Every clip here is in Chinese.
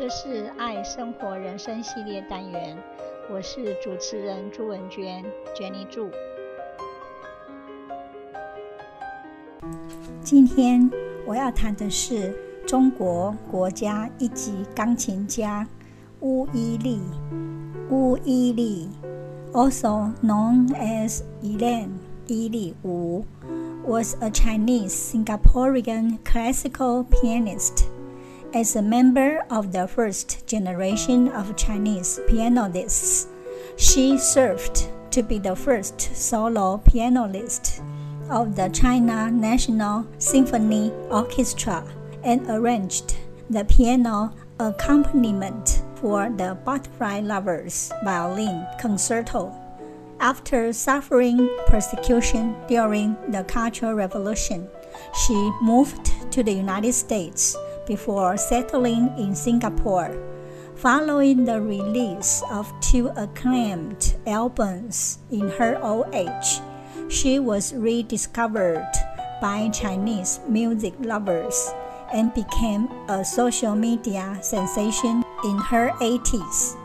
这是爱生活人生系列单元，我是主持人朱文娟，Jenny 朱。今天我要谈的是中国国家一级钢琴家巫伊俐。巫伊俐，also known as Elaine 伊俐巫，was a Chinese Singaporean classical pianist. As a member of the first generation of Chinese pianists, she served to be the first solo pianist of the China National Symphony Orchestra and arranged the piano accompaniment for the Butterfly Lovers Violin Concerto. After suffering persecution during the Cultural Revolution, she moved to the United States before settling in Singapore. Following the release of two acclaimed albums in her old age, she was rediscovered by Chinese music lovers and became a social media sensation in her 80s.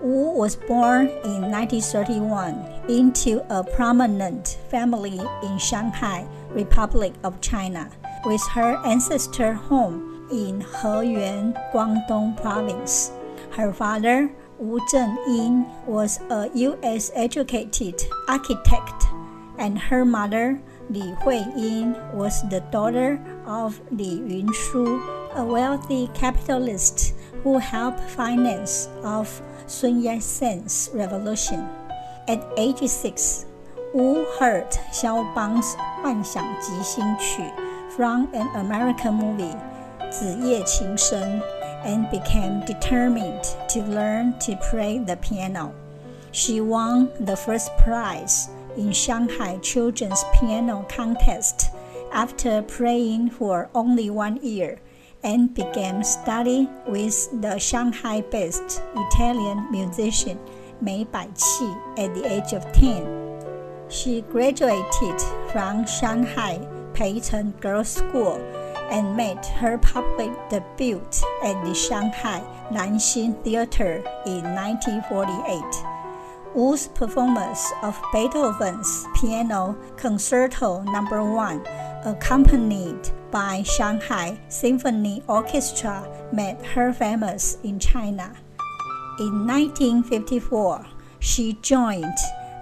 Wu was born in 1931 into a prominent family in Shanghai, Republic of China, with her ancestor home in Heyuan, Guangdong Province. Her father, Wu Zhenyin, was a U.S. educated architect, and her mother, Li Huiyin, was the daughter of Li Yunshu, a wealthy capitalist who helped finance of Sun Yat-sen's revolution. At age six, Wu heard Xiao Bang's 幻想即兴曲 from an American movie 子夜情深 and became determined to learn to play the piano. She won the first prize in Shanghai Children's Piano Contest after playing for only one year and began study with the Shanghai-based Italian musician Mei Baiqi at the age of 10. She graduated from Shanghai Peicheng Girls' School and made her public debut at the Shanghai Nanxing Theater in 1948. Wu's performance of Beethoven's Piano Concerto No. 1, accompanied by Shanghai Symphony Orchestra, made her famous in China. In 1954, she joined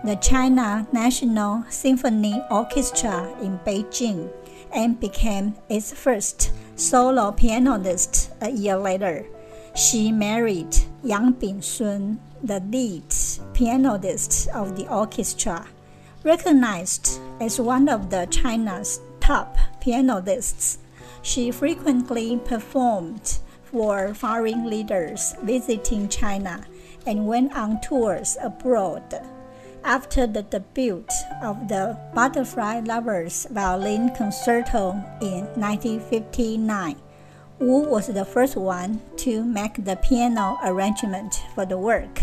the China National Symphony Orchestra in Beijing and became its first solo pianist a year later. She married Yang Bingsun, the lead pianist of the orchestra. Recognized as one of the China's top pianists, she frequently performed for foreign leaders visiting China and went on tours abroad. After the debut of the Butterfly Lovers Violin Concerto in 1959, Wu was the first one to make the piano arrangement for the work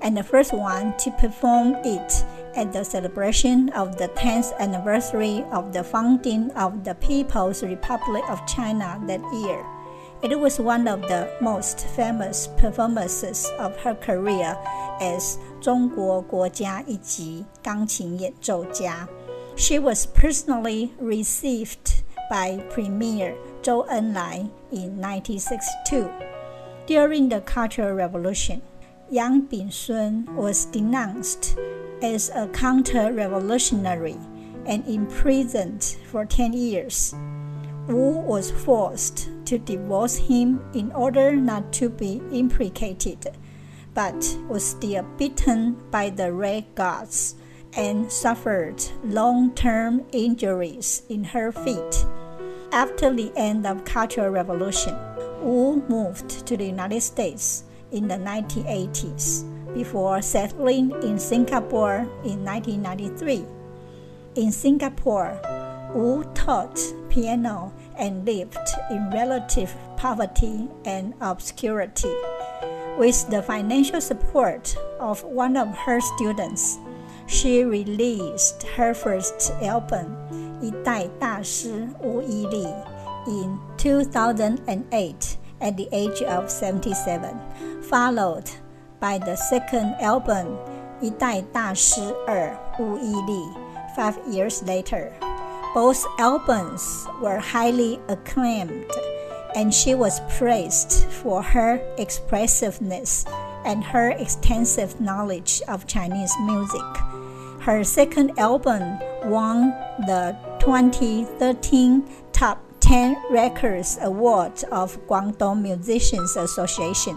and the first one to perform it at the celebration of the 10th anniversary of the founding of the People's Republic of China that year. It was one of the most famous performances of her career as 中国国家一级钢琴演奏家. She was personally received by Premier Zhou Enlai in 1962. During the Cultural Revolution, Yang Bingsun was denounced as a counter-revolutionary and imprisoned for 10 years. Wu was forced to divorce him in order not to be implicated, but was still beaten by the red guards and suffered long-term injuries in her feet. After the end of Cultural Revolution, Wu moved to the United States in the 1980s before settling in Singapore in 1993. In Singapore, Wu taught piano and lived in relative poverty and obscurity. With the financial support of one of her students, she released her first album, 一代大师巫伊俐, in 2008 at the age of 77, followed by the second album, 一代大师二巫伊俐, five years later. Both albums were highly acclaimed, and she was praised for her expressiveness and her extensive knowledge of Chinese music. Her second album won the 2013 Top 10 Records Award of Guangdong Musicians Association.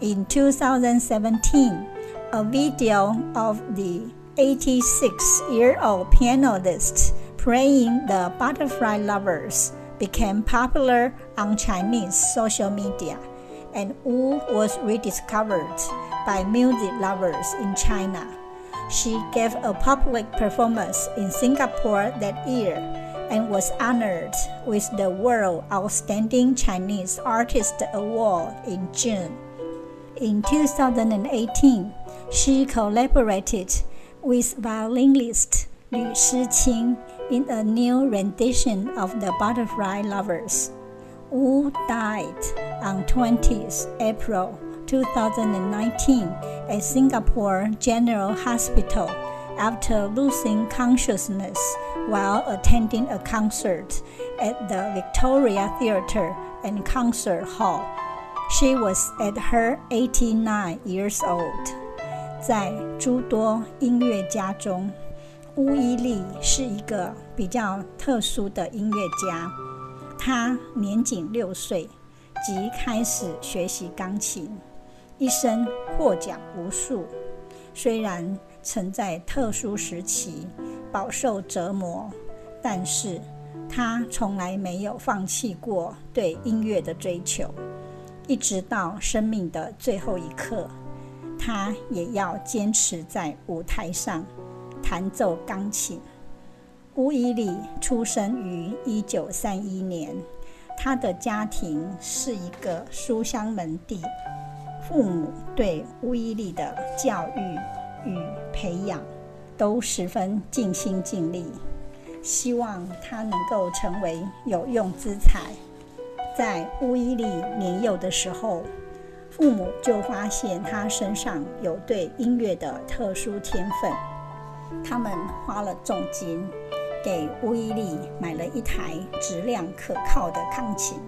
In 2017, a video of the 86 year old pianist playing the Butterfly Lovers became popular on Chinese social media, and Wu was rediscovered by music lovers in China. She gave a public performance in Singapore that year and was honored with the World Outstanding Chinese Artist Award in June. In 2018, she collaborated with violinist Lü Shiqing in a new rendition of The Butterfly Lovers. Wu died on 20th April 2019 at Singapore General Hospital after losing consciousness while attending a concert at the Victoria Theatre and Concert Hall. She was at her 89 years old. 在诸多音乐家中， 巫伊利是一个比较特殊的音乐家。她年仅六岁即开始学习钢琴。一生获奖无数，虽然曾在特殊时期饱受折磨，但是他从来没有放弃过对音乐的追求，一直到生命的最后一刻，他也要坚持在舞台上弹奏钢琴。乌伊俐出生于一九三一年，他的家庭是一个书香门第。父母对乌伊俐的教育与培养都十分尽心尽力，希望他能够成为有用之才。在乌伊俐年幼的时候，父母就发现他身上有对音乐的特殊天分，他们花了重金给巫伊俐买了一台质量可靠的钢琴。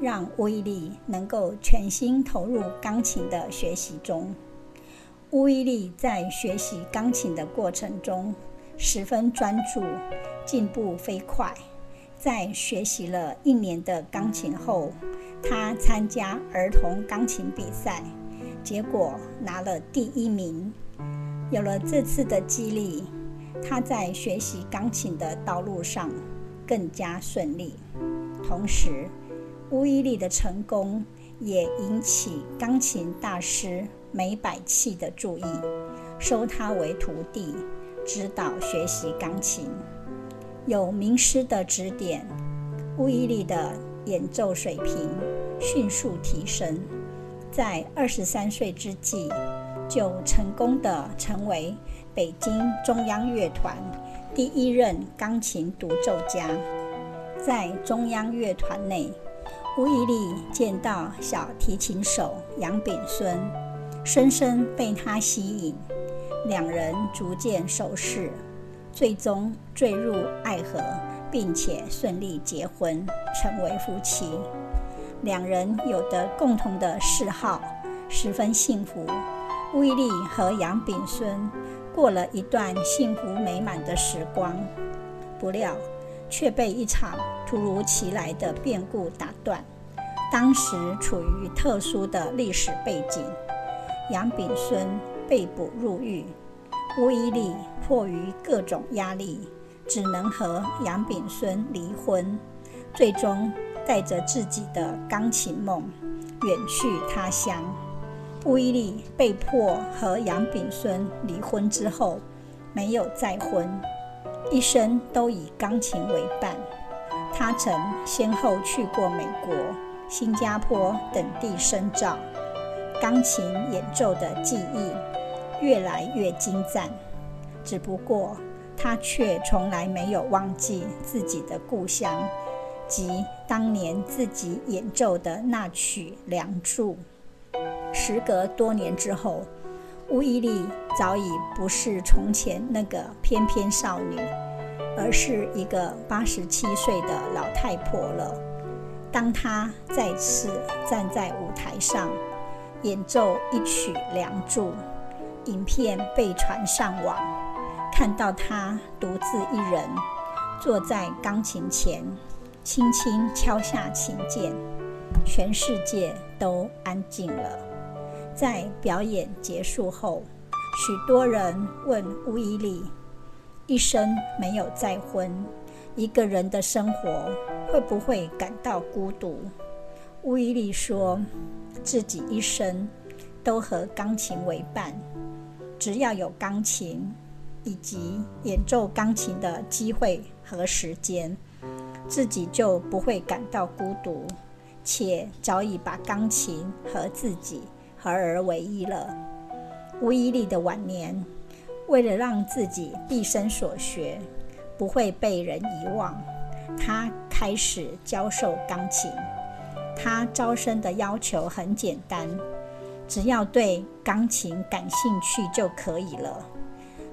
让巫伊俐能够全心投入钢琴的学习中。巫伊俐在学习钢琴的过程中十分专注，进步飞快。在学习了一年的钢琴后，他参加儿童钢琴比赛，结果拿了第一名。有了这次的激励，他在学习钢琴的道路上更加顺利。同时，巫伊利的成功也引起钢琴大师梅百器的注意，收他为徒弟，指导学习钢琴。有名师的指点，巫伊利的演奏水平迅速提升，在二十三岁之际就成功地成为北京中央乐团第一任钢琴独奏家，在中央乐团内。巫伊俐见到小提琴手杨炳孙，深深被他吸引，两人逐渐熟识，最终坠入爱河，并且顺利结婚，成为夫妻。两人有着共同的嗜好，十分幸福。威利和杨炳孙过了一段幸福美满的时光，不料，却被一场突如其来的变故打断。当时处于特殊的历史背景，杨炳孙被捕入狱，威利迫于各种压力，只能和杨炳孙离婚，最终带着自己的钢琴梦远去他乡。巫伊俐被迫和杨炳孙离婚之后，没有再婚。一生都以钢琴为伴，他曾先后去过美国、新加坡等地深造，钢琴演奏的技艺越来越精湛。只不过他却从来没有忘记自己的故乡，及当年自己演奏的那曲《梁祝》。时隔多年之后，乌伊丽早已不是从前那个翩翩少女，而是一个八十七岁的老太婆了。当她再次站在舞台上演奏一曲《梁祝》，影片被传上网，看到她独自一人坐在钢琴前，轻轻敲下琴键，全世界都安静了。在表演结束后，许多人问乌伊丽：“一生没有再婚，一个人的生活会不会感到孤独？”乌伊丽说：“自己一生都和钢琴为伴，只要有钢琴以及演奏钢琴的机会和时间，自己就不会感到孤独，且早已把钢琴和自己。”合而为一了。乌伊丽的晚年，为了让自己毕生所学不会被人遗忘，她开始教授钢琴。她招生的要求很简单，只要对钢琴感兴趣就可以了。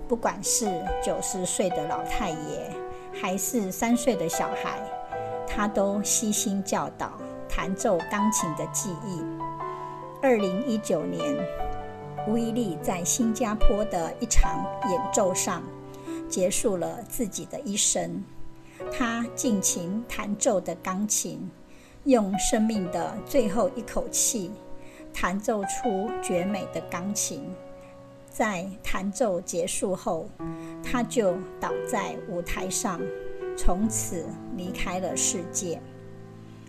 不管是九十岁的老太爷，还是三岁的小孩，她都悉心教导弹奏钢琴的记忆。二零一九年，吴伊丽在新加坡的一场演奏上结束了自己的一生。她尽情弹奏的钢琴，用生命的最后一口气弹奏出绝美的钢琴。在弹奏结束后，她就倒在舞台上，从此离开了世界。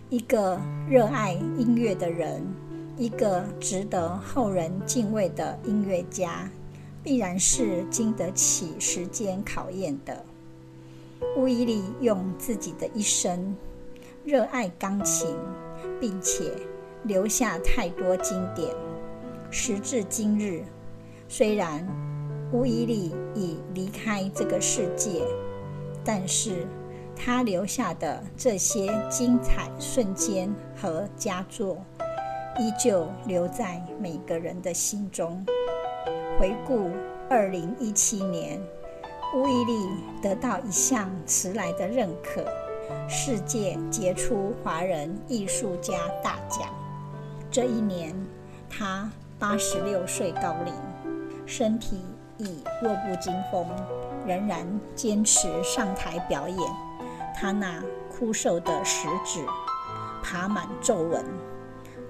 一个热爱音乐的人。一个值得后人敬畏的音乐家，必然是经得起时间考验的。乌伊利用自己的一生热爱钢琴，并且留下太多经典。时至今日，虽然乌伊利已离开这个世界，但是他留下的这些精彩瞬间和佳作，依旧留在每个人的心中。回顾二零一七年，乌伊丽得到一项迟来的认可——世界杰出华人艺术家大奖。这一年，她八十六岁高龄，身体已弱不禁风，仍然坚持上台表演。他那枯瘦的食指爬满皱纹。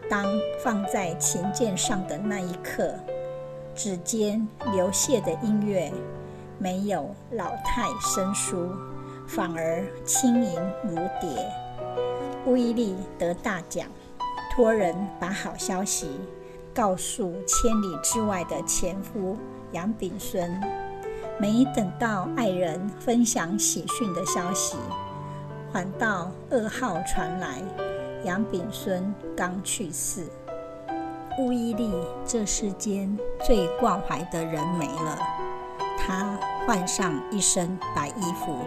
当放在琴键上的那一刻，指尖流泻的音乐没有老态生疏，反而轻盈如蝶。乌伊丽得大奖，托人把好消息告诉千里之外的前夫杨炳孙，没等到爱人分享喜讯的消息，反倒噩耗传来。杨炳孙刚去世，乌伊丽这世间最挂怀的人没了。她换上一身白衣服，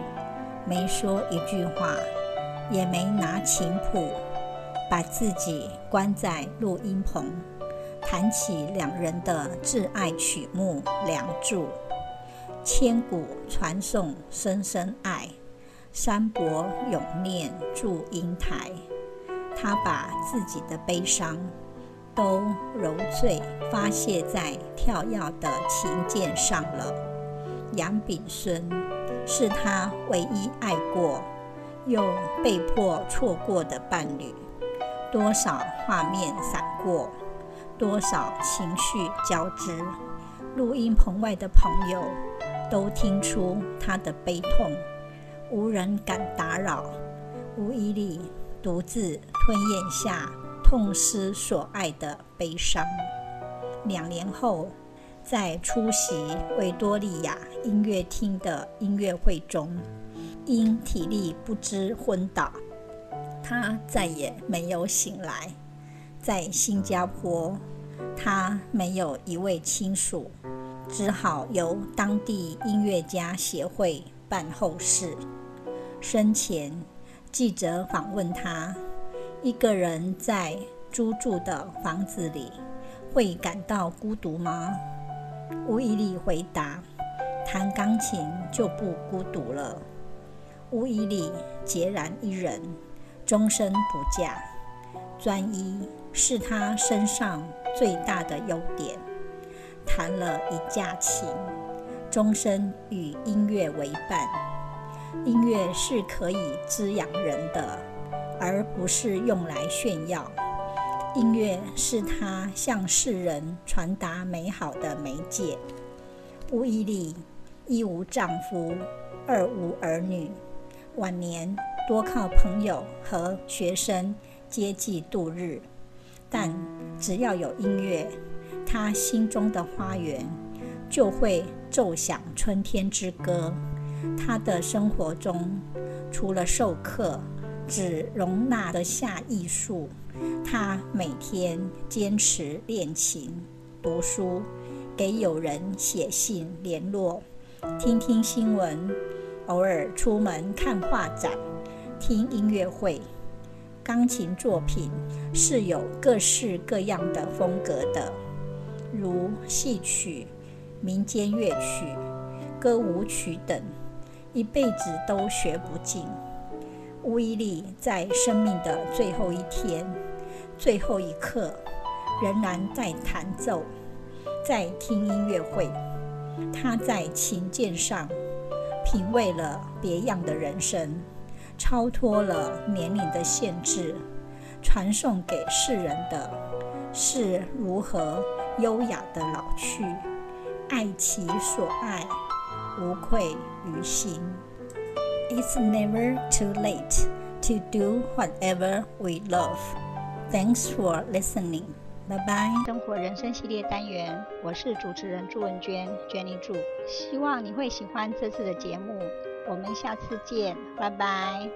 没说一句话，也没拿琴谱，把自己关在录音棚，弹起两人的挚爱曲目《梁祝》，千古传颂深深爱，山伯永念祝英台。他把自己的悲伤都揉碎发泄在跳跃的琴键上了。杨炳孙是他唯一爱过又被迫错过的伴侣，多少画面闪过，多少情绪交织，录音棚外的朋友都听出他的悲痛，无人敢打扰。乌伊丽。独自吞咽下痛失所爱的悲伤。两年后，在出席维多利亚音乐厅的音乐会中，因体力不支昏倒，他再也没有醒来。在新加坡，他没有一位亲属，只好由当地音乐家协会办后事。生前。记者访问他：“一个人在租住的房子里会感到孤独吗？”乌伊利回答：“弹钢琴就不孤独了。”乌伊利孑然一人，终身不嫁，专一是他身上最大的优点。弹了一架琴，终身与音乐为伴。音乐是可以滋养人的，而不是用来炫耀。音乐是他向世人传达美好的媒介。乌伊利一无丈夫，二无儿女。晚年多靠朋友和学生接济度日，但只要有音乐，他心中的花园就会奏响春天之歌。他的生活中，除了授课，只容纳得下艺术。他每天坚持练琴、读书，给友人写信联络，听听新闻。偶尔出门看画展、听音乐会，钢琴作品是有各式各样的风格的，如戏曲、民间乐曲、歌舞曲等，一辈子都学不尽。乌伊利在生命的最后一天、最后一刻，仍然在弹奏，在听音乐会。他在琴键上。品味了别样的人生，超脱了年龄的限制，传送给世人的是如何优雅的老去，爱其所爱，无愧于心。It's never too late to do whatever we love. Thanks for listening. Bye bye.！生活人生系列单元，我是主持人朱文娟，Jenny 朱。希望你会喜欢这次的节目，我们下次见，拜拜。